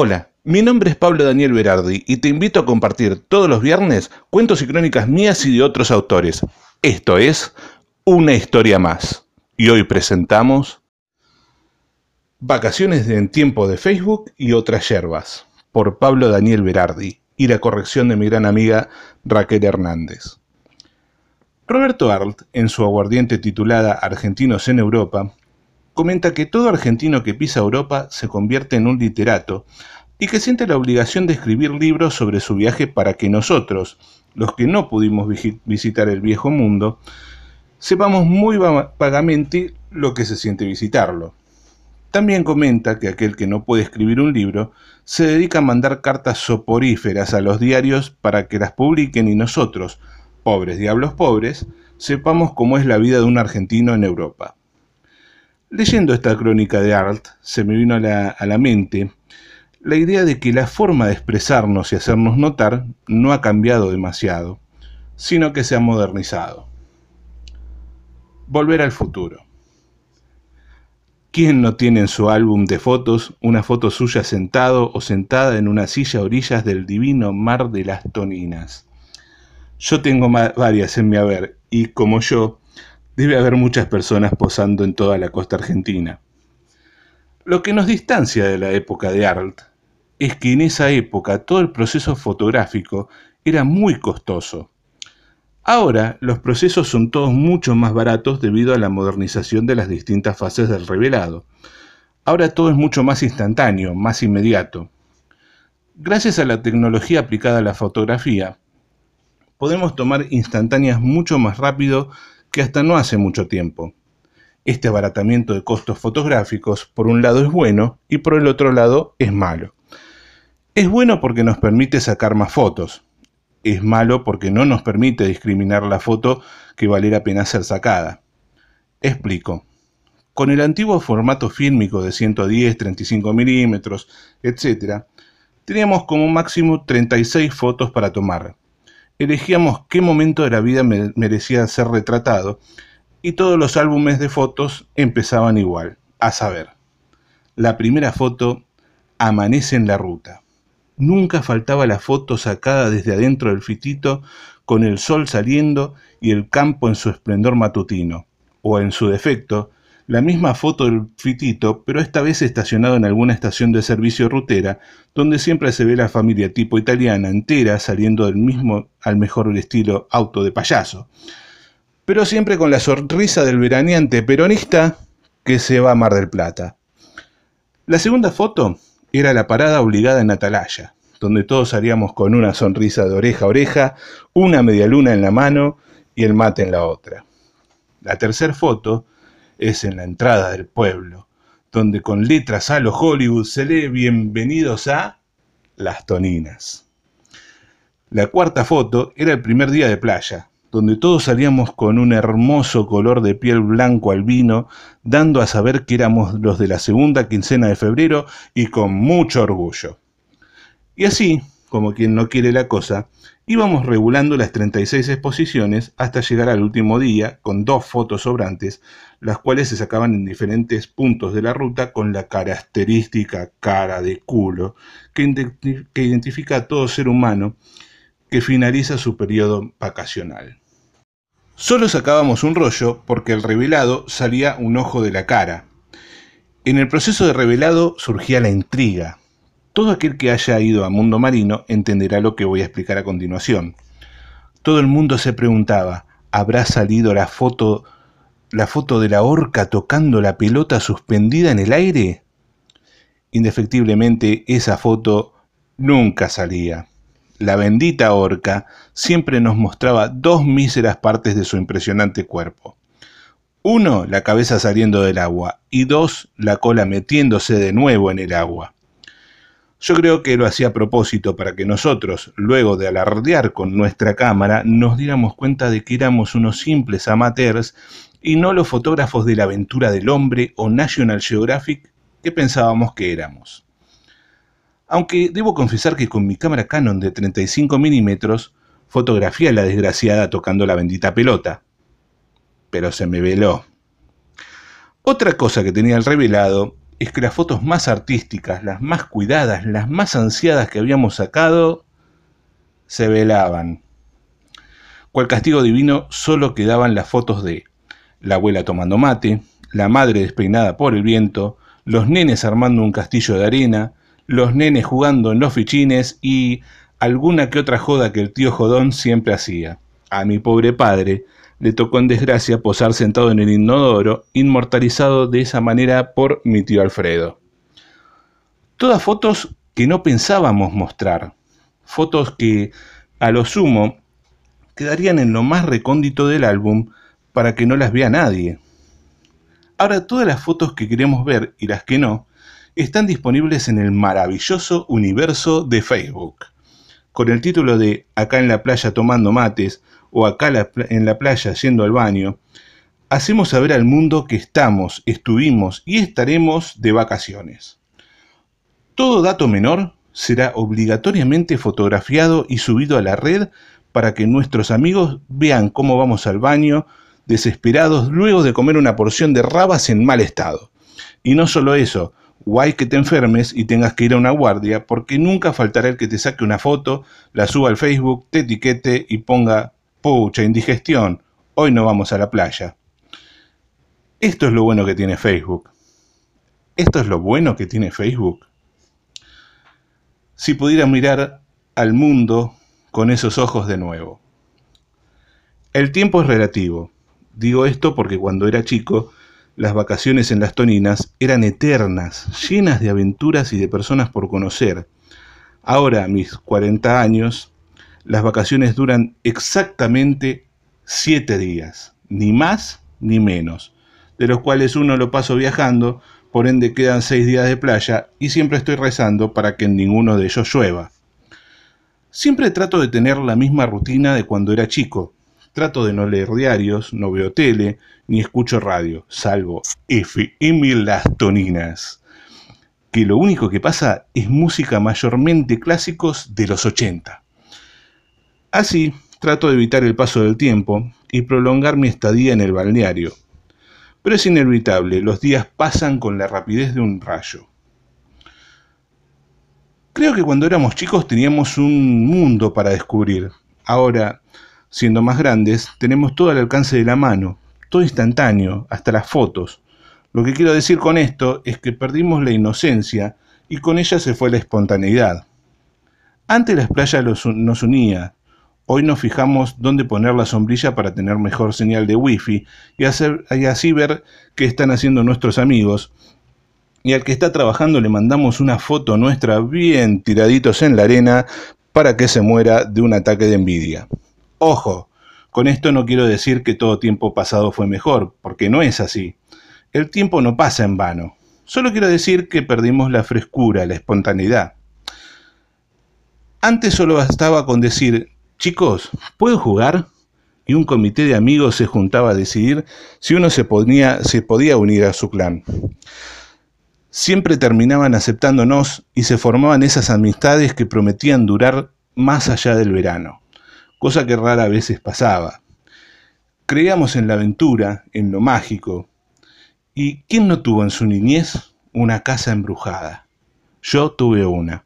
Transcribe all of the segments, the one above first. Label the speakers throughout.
Speaker 1: Hola, mi nombre es Pablo Daniel Berardi y te invito a compartir todos los viernes cuentos y crónicas mías y de otros autores. Esto es Una historia más. Y hoy presentamos Vacaciones en tiempo de Facebook y otras yerbas, por Pablo Daniel Berardi, y la corrección de mi gran amiga Raquel Hernández. Roberto Arlt, en su aguardiente titulada Argentinos en Europa, comenta que todo argentino que pisa Europa se convierte en un literato y que siente la obligación de escribir libros sobre su viaje para que nosotros, los que no pudimos visitar el viejo mundo, sepamos muy vagamente lo que se siente visitarlo. También comenta que aquel que no puede escribir un libro se dedica a mandar cartas soporíferas a los diarios para que las publiquen y nosotros, pobres diablos pobres, sepamos cómo es la vida de un argentino en Europa. Leyendo esta crónica de Art, se me vino a la, mente la idea de que la forma de expresarnos y hacernos notar no ha cambiado demasiado, sino que se ha modernizado. Volver al futuro. ¿Quién no tiene en su álbum de fotos una foto suya sentado o sentada en una silla a orillas del divino mar de las Toninas? Yo tengo varias en mi haber y como yo, debe haber muchas personas posando en toda la costa argentina. Lo que nos distancia de la época de Arlt es que en esa época todo el proceso fotográfico era muy costoso. Ahora los procesos son todos mucho más baratos debido a la modernización de las distintas fases del revelado. Ahora todo es mucho más instantáneo, más inmediato. Gracias a la tecnología aplicada a la fotografía, podemos tomar instantáneas mucho más rápido que hasta no hace mucho tiempo. Este abaratamiento de costos fotográficos por un lado es bueno y por el otro lado es malo. Es bueno porque nos permite sacar más fotos. Es malo porque no nos permite discriminar la foto que vale la pena ser sacada. Explico. Con el antiguo formato fílmico de 110, 35 milímetros, etc., teníamos como máximo 36 fotos para tomar elegíamos qué momento de la vida merecía ser retratado y todos los álbumes de fotos empezaban igual, a saber, la primera foto amanece en la ruta. Nunca faltaba la foto sacada desde adentro del fitito con el sol saliendo y el campo en su esplendor matutino, o en su defecto, la misma foto del fitito, pero esta vez estacionado en alguna estación de servicio rutera, donde siempre se ve la familia tipo italiana entera saliendo del mismo al mejor estilo auto de payaso. Pero siempre con la sonrisa del veraneante peronista que se va a Mar del Plata. La segunda foto era la parada obligada en Atalaya, donde todos salíamos con una sonrisa de oreja a oreja, una media luna en la mano y el mate en la otra. La tercera foto es en la entrada del pueblo, donde con letras a los Hollywood se lee bienvenidos a Las Toninas. La cuarta foto era el primer día de playa, donde todos salíamos con un hermoso color de piel blanco albino, dando a saber que éramos los de la segunda quincena de febrero y con mucho orgullo. Y así, como quien no quiere la cosa, íbamos regulando las 36 exposiciones hasta llegar al último día con dos fotos sobrantes, las cuales se sacaban en diferentes puntos de la ruta con la característica cara de culo que, identifica a todo ser humano que finaliza su periodo vacacional. Solo sacábamos un rollo porque el revelado salía un ojo de la cara. En el proceso de revelado surgía la intriga, todo aquel que haya ido a Mundo Marino entenderá lo que voy a explicar a continuación. Todo el mundo se preguntaba, ¿habrá salido la foto la foto de la orca tocando la pelota suspendida en el aire? Indefectiblemente esa foto nunca salía. La bendita orca siempre nos mostraba dos míseras partes de su impresionante cuerpo. Uno, la cabeza saliendo del agua, y dos, la cola metiéndose de nuevo en el agua. Yo creo que lo hacía a propósito para que nosotros, luego de alardear con nuestra cámara, nos diéramos cuenta de que éramos unos simples amateurs y no los fotógrafos de la aventura del hombre o National Geographic que pensábamos que éramos. Aunque debo confesar que con mi cámara Canon de 35 milímetros fotografié a la desgraciada tocando la bendita pelota. Pero se me veló. Otra cosa que tenía el revelado es que las fotos más artísticas, las más cuidadas, las más ansiadas que habíamos sacado, se velaban. Cual castigo divino solo quedaban las fotos de la abuela tomando mate, la madre despeinada por el viento, los nenes armando un castillo de arena, los nenes jugando en los fichines y alguna que otra joda que el tío Jodón siempre hacía. A mi pobre padre le tocó en desgracia posar sentado en el inodoro, inmortalizado de esa manera por mi tío Alfredo. Todas fotos que no pensábamos mostrar, fotos que, a lo sumo, quedarían en lo más recóndito del álbum para que no las vea nadie. Ahora todas las fotos que queremos ver y las que no, están disponibles en el maravilloso universo de Facebook. Con el título de Acá en la playa tomando mates o acá en la playa yendo al baño, hacemos saber al mundo que estamos, estuvimos y estaremos de vacaciones. Todo dato menor será obligatoriamente fotografiado y subido a la red para que nuestros amigos vean cómo vamos al baño desesperados luego de comer una porción de rabas en mal estado. Y no solo eso, guay que te enfermes y tengas que ir a una guardia, porque nunca faltará el que te saque una foto, la suba al Facebook, te etiquete y ponga pucha, indigestión, hoy no vamos a la playa. Esto es lo bueno que tiene Facebook. Esto es lo bueno que tiene Facebook. Si pudiera mirar al mundo con esos ojos de nuevo. El tiempo es relativo. Digo esto porque cuando era chico, las vacaciones en las Toninas eran eternas, llenas de aventuras y de personas por conocer. Ahora, mis 40 años, las vacaciones duran exactamente siete días, ni más ni menos, de los cuales uno lo paso viajando, por ende quedan seis días de playa y siempre estoy rezando para que en ninguno de ellos llueva. Siempre trato de tener la misma rutina de cuando era chico. Trato de no leer diarios, no veo tele, ni escucho radio, salvo FM Las Toninas, que lo único que pasa es música mayormente clásicos de los 80. Así, trato de evitar el paso del tiempo y prolongar mi estadía en el balneario. Pero es inevitable, los días pasan con la rapidez de un rayo. Creo que cuando éramos chicos teníamos un mundo para descubrir. Ahora, siendo más grandes, tenemos todo al alcance de la mano, todo instantáneo, hasta las fotos. Lo que quiero decir con esto es que perdimos la inocencia y con ella se fue la espontaneidad. Antes las playas nos unía, Hoy nos fijamos dónde poner la sombrilla para tener mejor señal de wifi y, y así ver qué están haciendo nuestros amigos. Y al que está trabajando le mandamos una foto nuestra bien tiraditos en la arena para que se muera de un ataque de envidia. Ojo, con esto no quiero decir que todo tiempo pasado fue mejor, porque no es así. El tiempo no pasa en vano. Solo quiero decir que perdimos la frescura, la espontaneidad. Antes solo bastaba con decir, chicos, ¿puedo jugar? Y un comité de amigos se juntaba a decidir si uno se, podía unir a su clan. Siempre terminaban aceptándonos y se formaban esas amistades que prometían durar más allá del verano, cosa que rara veces pasaba. Creíamos en la aventura, en lo mágico. ¿Y quién no tuvo en su niñez una casa embrujada? Yo tuve una.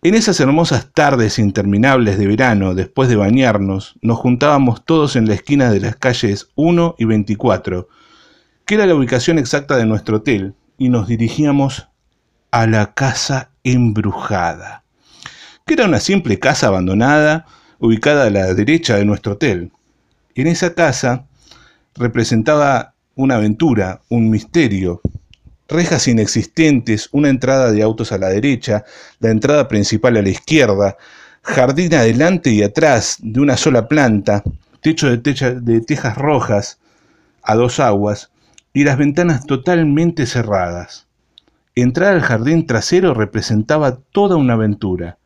Speaker 1: En esas hermosas tardes interminables de verano, después de bañarnos, nos juntábamos todos en la esquina de las calles 1 y 24, que era la ubicación exacta de nuestro hotel, y nos dirigíamos a la casa embrujada, que era una simple casa abandonada ubicada a la derecha de nuestro hotel. En esa casa representaba una aventura, un misterio, rejas inexistentes, una entrada de autos a la derecha, la entrada principal a la izquierda, jardín adelante y atrás de una sola planta, techo de, tejas rojas a dos aguas y las ventanas totalmente cerradas. Entrar al jardín trasero representaba toda una aventura.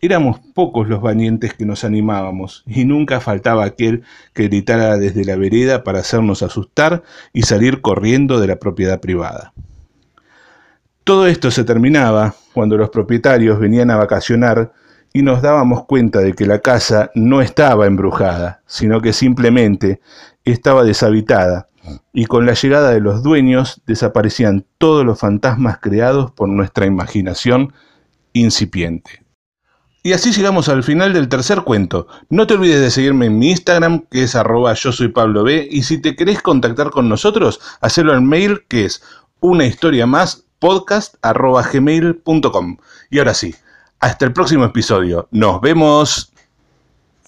Speaker 1: Éramos pocos los valientes que nos animábamos, y nunca faltaba aquel que gritara desde la vereda para hacernos asustar y salir corriendo de la propiedad privada. Todo esto se terminaba cuando los propietarios venían a vacacionar y nos dábamos cuenta de que la casa no estaba embrujada, sino que simplemente estaba deshabitada y con la llegada de los dueños desaparecían todos los fantasmas creados por nuestra imaginación incipiente. Y así llegamos al final del tercer cuento. No te olvides de seguirme en mi Instagram, que es arroba yo soy Pablo B. Y si te querés contactar con nosotros, hacelo al mail que es una historia más podcast arroba gmail.com. Y ahora sí, hasta el próximo episodio. Nos vemos.